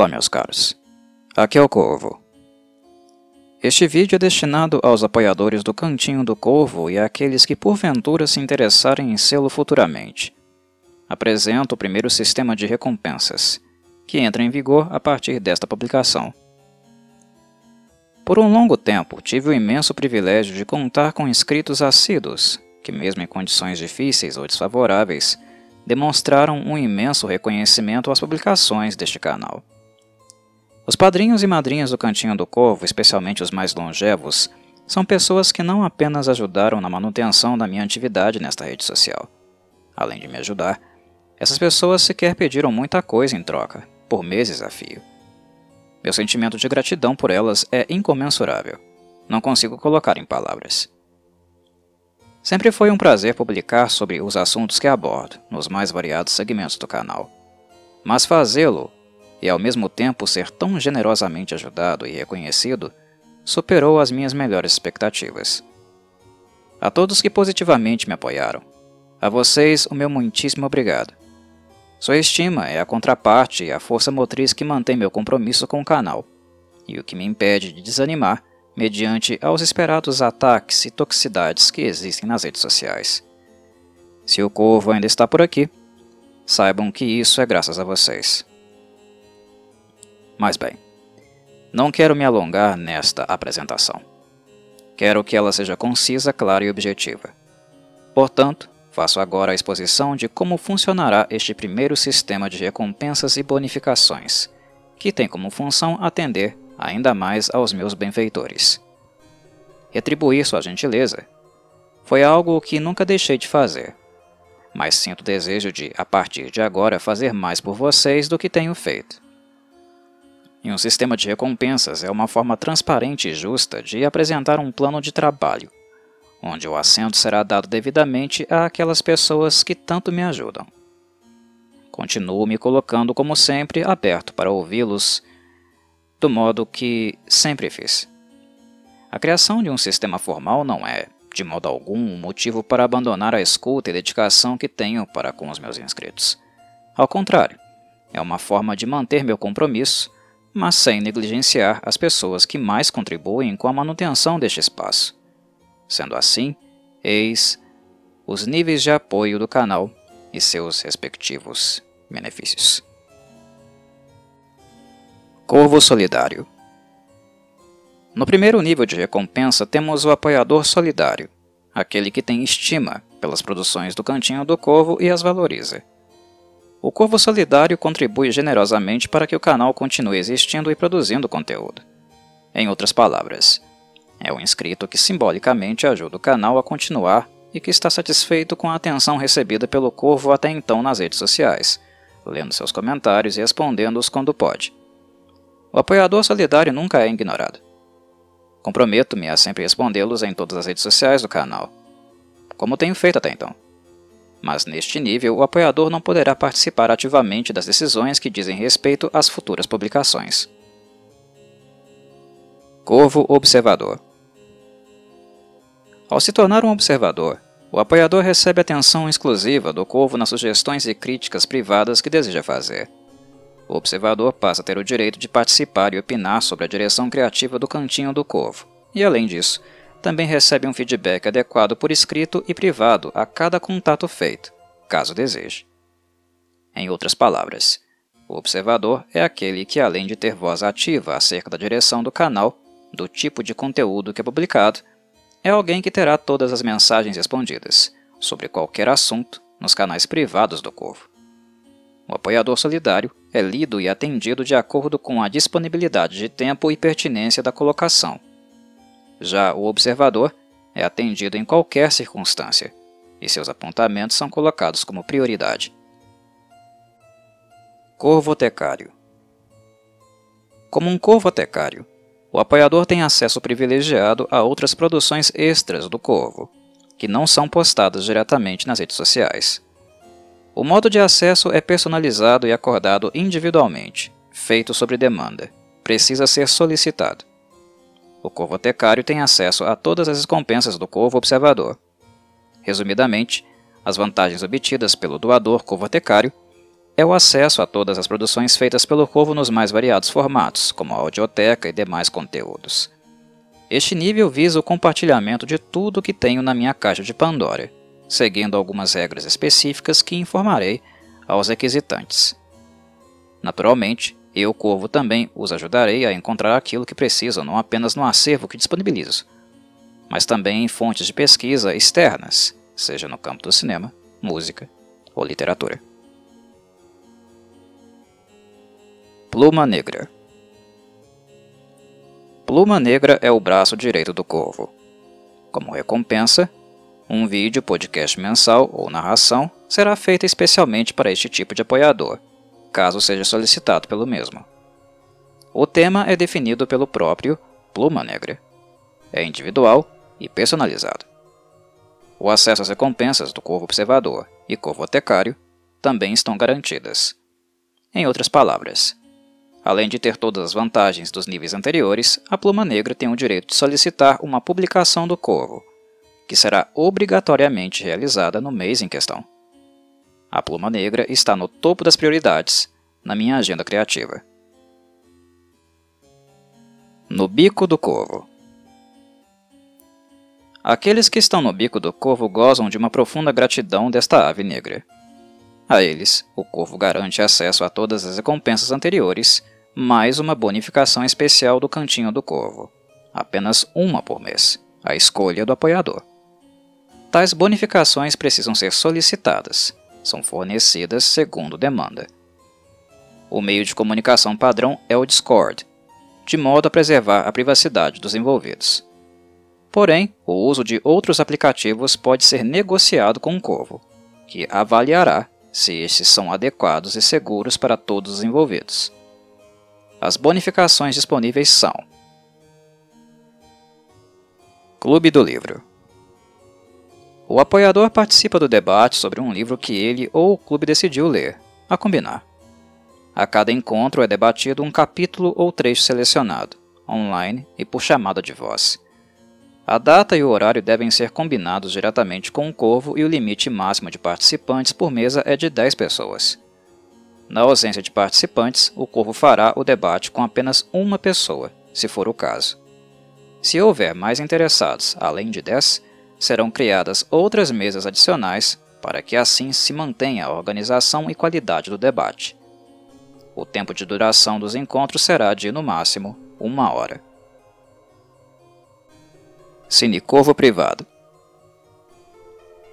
Olá, meus caros. Aqui é o Corvo. Este vídeo é destinado aos apoiadores do Cantinho do Corvo e àqueles que porventura se interessarem em sê-lo futuramente. Apresento o primeiro sistema de recompensas, que entra em vigor a partir desta publicação. Por um longo tempo, tive o imenso privilégio de contar com inscritos assíduos, que mesmo em condições difíceis ou desfavoráveis, demonstraram um imenso reconhecimento às publicações deste canal. Os padrinhos e madrinhas do Cantinho do Corvo, especialmente os mais longevos, são pessoas que não apenas ajudaram na manutenção da minha atividade nesta rede social. Além de me ajudar, essas pessoas sequer pediram muita coisa em troca, por meses a fio. Meu sentimento de gratidão por elas é incomensurável. Não consigo colocar em palavras. Sempre foi um prazer publicar sobre os assuntos que abordo, nos mais variados segmentos do canal. Mas fazê-lo e ao mesmo tempo ser tão generosamente ajudado e reconhecido, superou as minhas melhores expectativas. A todos que positivamente me apoiaram, a vocês o meu muitíssimo obrigado. Sua estima é a contraparte e a força motriz que mantém meu compromisso com o canal, e o que me impede de desanimar mediante aos esperados ataques e toxicidades que existem nas redes sociais. Se o Corvo ainda está por aqui, saibam que isso é graças a vocês. Mas bem, não quero me alongar nesta apresentação. Quero que ela seja concisa, clara e objetiva. Portanto, faço agora a exposição de como funcionará este primeiro sistema de recompensas e bonificações, que tem como função atender ainda mais aos meus benfeitores. Retribuir sua gentileza foi algo que nunca deixei de fazer, mas sinto desejo de, a partir de agora, fazer mais por vocês do que tenho feito. E um sistema de recompensas é uma forma transparente e justa de apresentar um plano de trabalho, onde o assento será dado devidamente àquelas pessoas que tanto me ajudam. Continuo me colocando, como sempre, aberto para ouvi-los do modo que sempre fiz. A criação de um sistema formal não é, de modo algum, um motivo para abandonar a escuta e dedicação que tenho para com os meus inscritos. Ao contrário, é uma forma de manter meu compromisso mas sem negligenciar as pessoas que mais contribuem com a manutenção deste espaço. Sendo assim, eis os níveis de apoio do canal e seus respectivos benefícios. Corvo Solidário No primeiro nível de recompensa temos o apoiador solidário, aquele que tem estima pelas produções do Cantinho do Corvo e as valoriza. O Corvo Solidário contribui generosamente para que o canal continue existindo e produzindo conteúdo. Em outras palavras, é o inscrito que simbolicamente ajuda o canal a continuar e que está satisfeito com a atenção recebida pelo Corvo até então nas redes sociais, lendo seus comentários e respondendo-os quando pode. O apoiador solidário nunca é ignorado. Comprometo-me a sempre respondê-los em todas as redes sociais do canal, como tenho feito até então mas neste nível o apoiador não poderá participar ativamente das decisões que dizem respeito às futuras publicações. Corvo Observador Ao se tornar um observador, o apoiador recebe atenção exclusiva do Corvo nas sugestões e críticas privadas que deseja fazer. O observador passa a ter o direito de participar e opinar sobre a direção criativa do Cantinho do Corvo, e além disso, também recebe um feedback adequado por escrito e privado a cada contato feito, caso deseje. Em outras palavras, o observador é aquele que, além de ter voz ativa acerca da direção do canal, do tipo de conteúdo que é publicado, é alguém que terá todas as mensagens respondidas, sobre qualquer assunto, nos canais privados do Corvo. O apoiador solidário é lido e atendido de acordo com a disponibilidade de tempo e pertinência da colocação, já o observador é atendido em qualquer circunstância, e seus apontamentos são colocados como prioridade. Corvotecário Como um corvotecário, o apoiador tem acesso privilegiado a outras produções extras do Corvo, que não são postadas diretamente nas redes sociais. O modo de acesso é personalizado e acordado individualmente, feito sobre demanda. Precisa ser solicitado. O corvotecário tem acesso a todas as recompensas do corvo observador. Resumidamente, as vantagens obtidas pelo doador corvotecário é o acesso a todas as produções feitas pelo Corvo nos mais variados formatos, como a audioteca e demais conteúdos. Este nível visa o compartilhamento de tudo que tenho na minha caixa de Pandora, seguindo algumas regras específicas que informarei aos requisitantes. Naturalmente, eu, Corvo, também os ajudarei a encontrar aquilo que precisam não apenas no acervo que disponibilizo, mas também em fontes de pesquisa externas, seja no campo do cinema, música ou literatura. Pluma Negra Pluma Negra é o braço direito do Corvo. Como recompensa, um vídeo, podcast mensal ou narração será feita especialmente para este tipo de apoiador, caso seja solicitado pelo mesmo. O tema é definido pelo próprio Pluma Negra. É individual e personalizado. O acesso às recompensas do Corvo Observador e Corvo Otecário também estão garantidas. Em outras palavras, Além de ter todas as vantagens dos níveis anteriores, a Pluma Negra tem o direito de solicitar uma publicação do Corvo, que será obrigatoriamente realizada no mês em questão. A Pluma Negra está no topo das prioridades na minha agenda criativa. No Bico do Corvo Aqueles que estão no Bico do Corvo gozam de uma profunda gratidão desta ave negra. A eles, o Corvo garante acesso a todas as recompensas anteriores mais uma bonificação especial do Cantinho do Corvo, apenas uma por mês, a escolha do apoiador. Tais bonificações precisam ser solicitadas, são fornecidas segundo demanda. O meio de comunicação padrão é o Discord, de modo a preservar a privacidade dos envolvidos. Porém, o uso de outros aplicativos pode ser negociado com o Corvo, que avaliará se estes são adequados e seguros para todos os envolvidos. As bonificações disponíveis são Clube do Livro O apoiador participa do debate sobre um livro que ele ou o clube decidiu ler, a combinar. A cada encontro é debatido um capítulo ou trecho selecionado, online e por chamada de voz. A data e o horário devem ser combinados diretamente com o Corvo e o limite máximo de participantes por mesa é de 10 pessoas. Na ausência de participantes, o Corvo fará o debate com apenas uma pessoa, se for o caso. Se houver mais interessados, além de 10, serão criadas outras mesas adicionais para que assim se mantenha a organização e qualidade do debate. O tempo de duração dos encontros será de, no máximo, uma hora. Cine Corvo Privado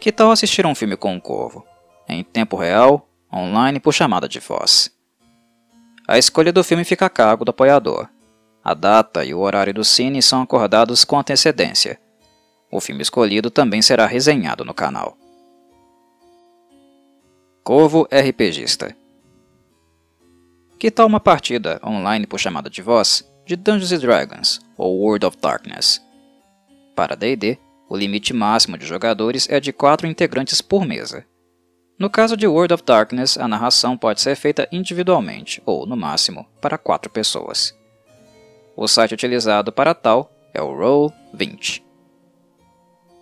Que tal assistir um filme com um corvo? Em tempo real online por chamada de voz. A escolha do filme fica a cargo do apoiador. A data e o horário do cine são acordados com antecedência. O filme escolhido também será resenhado no canal. Corvo RPGista Que tal uma partida online por chamada de voz de Dungeons Dragons ou World of Darkness? Para D&D, o limite máximo de jogadores é de 4 integrantes por mesa. No caso de World of Darkness, a narração pode ser feita individualmente, ou, no máximo, para quatro pessoas. O site utilizado para tal é o Roll20.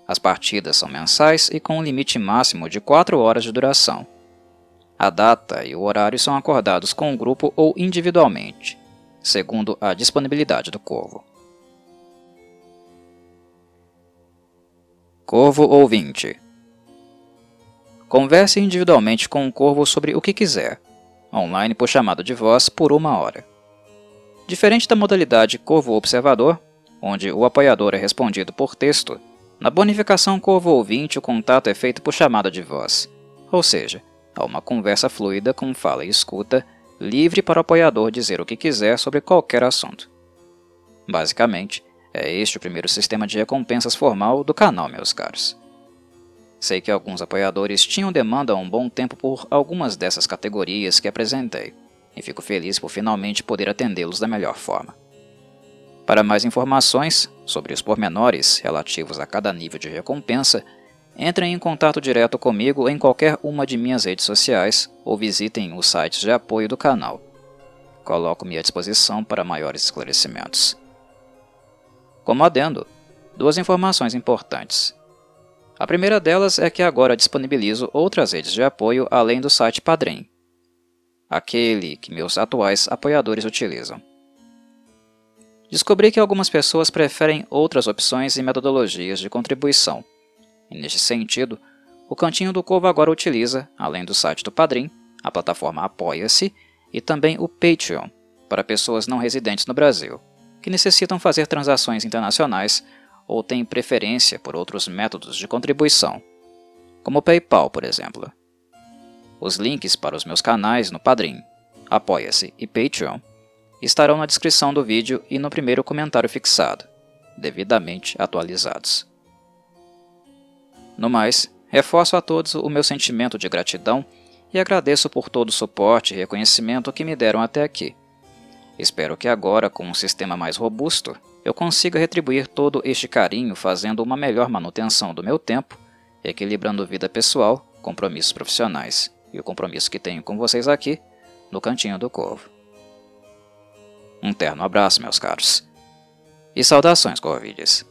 As partidas são mensais e com um limite máximo de 4 horas de duração. A data e o horário são acordados com o grupo ou individualmente, segundo a disponibilidade do Corvo. Corvo Ouvinte Converse individualmente com o Corvo sobre o que quiser, online por chamada de voz por uma hora. Diferente da modalidade Corvo Observador, onde o apoiador é respondido por texto, na bonificação Corvo Ouvinte o contato é feito por chamada de voz, ou seja, há uma conversa fluida com fala e escuta, livre para o apoiador dizer o que quiser sobre qualquer assunto. Basicamente, é este o primeiro sistema de recompensas formal do canal, meus caros. Sei que alguns apoiadores tinham demanda há um bom tempo por algumas dessas categorias que apresentei, e fico feliz por finalmente poder atendê-los da melhor forma. Para mais informações sobre os pormenores relativos a cada nível de recompensa, entrem em contato direto comigo em qualquer uma de minhas redes sociais ou visitem os sites de apoio do canal. Coloco-me à disposição para maiores esclarecimentos. Como adendo, duas informações importantes. A primeira delas é que agora disponibilizo outras redes de apoio além do site Padrim. aquele que meus atuais apoiadores utilizam. Descobri que algumas pessoas preferem outras opções e metodologias de contribuição. E neste sentido, o Cantinho do Corvo agora utiliza, além do site do Padrim, a plataforma Apoia-se e também o Patreon, para pessoas não residentes no Brasil, que necessitam fazer transações internacionais ou têm preferência por outros métodos de contribuição, como o PayPal, por exemplo. Os links para os meus canais no Padrim, Apoia-se e Patreon estarão na descrição do vídeo e no primeiro comentário fixado, devidamente atualizados. No mais, reforço a todos o meu sentimento de gratidão e agradeço por todo o suporte e reconhecimento que me deram até aqui. Espero que agora, com um sistema mais robusto, eu consiga retribuir todo este carinho fazendo uma melhor manutenção do meu tempo, equilibrando vida pessoal, compromissos profissionais e o compromisso que tenho com vocês aqui no Cantinho do Corvo. Um terno abraço, meus caros. E saudações, Corvides.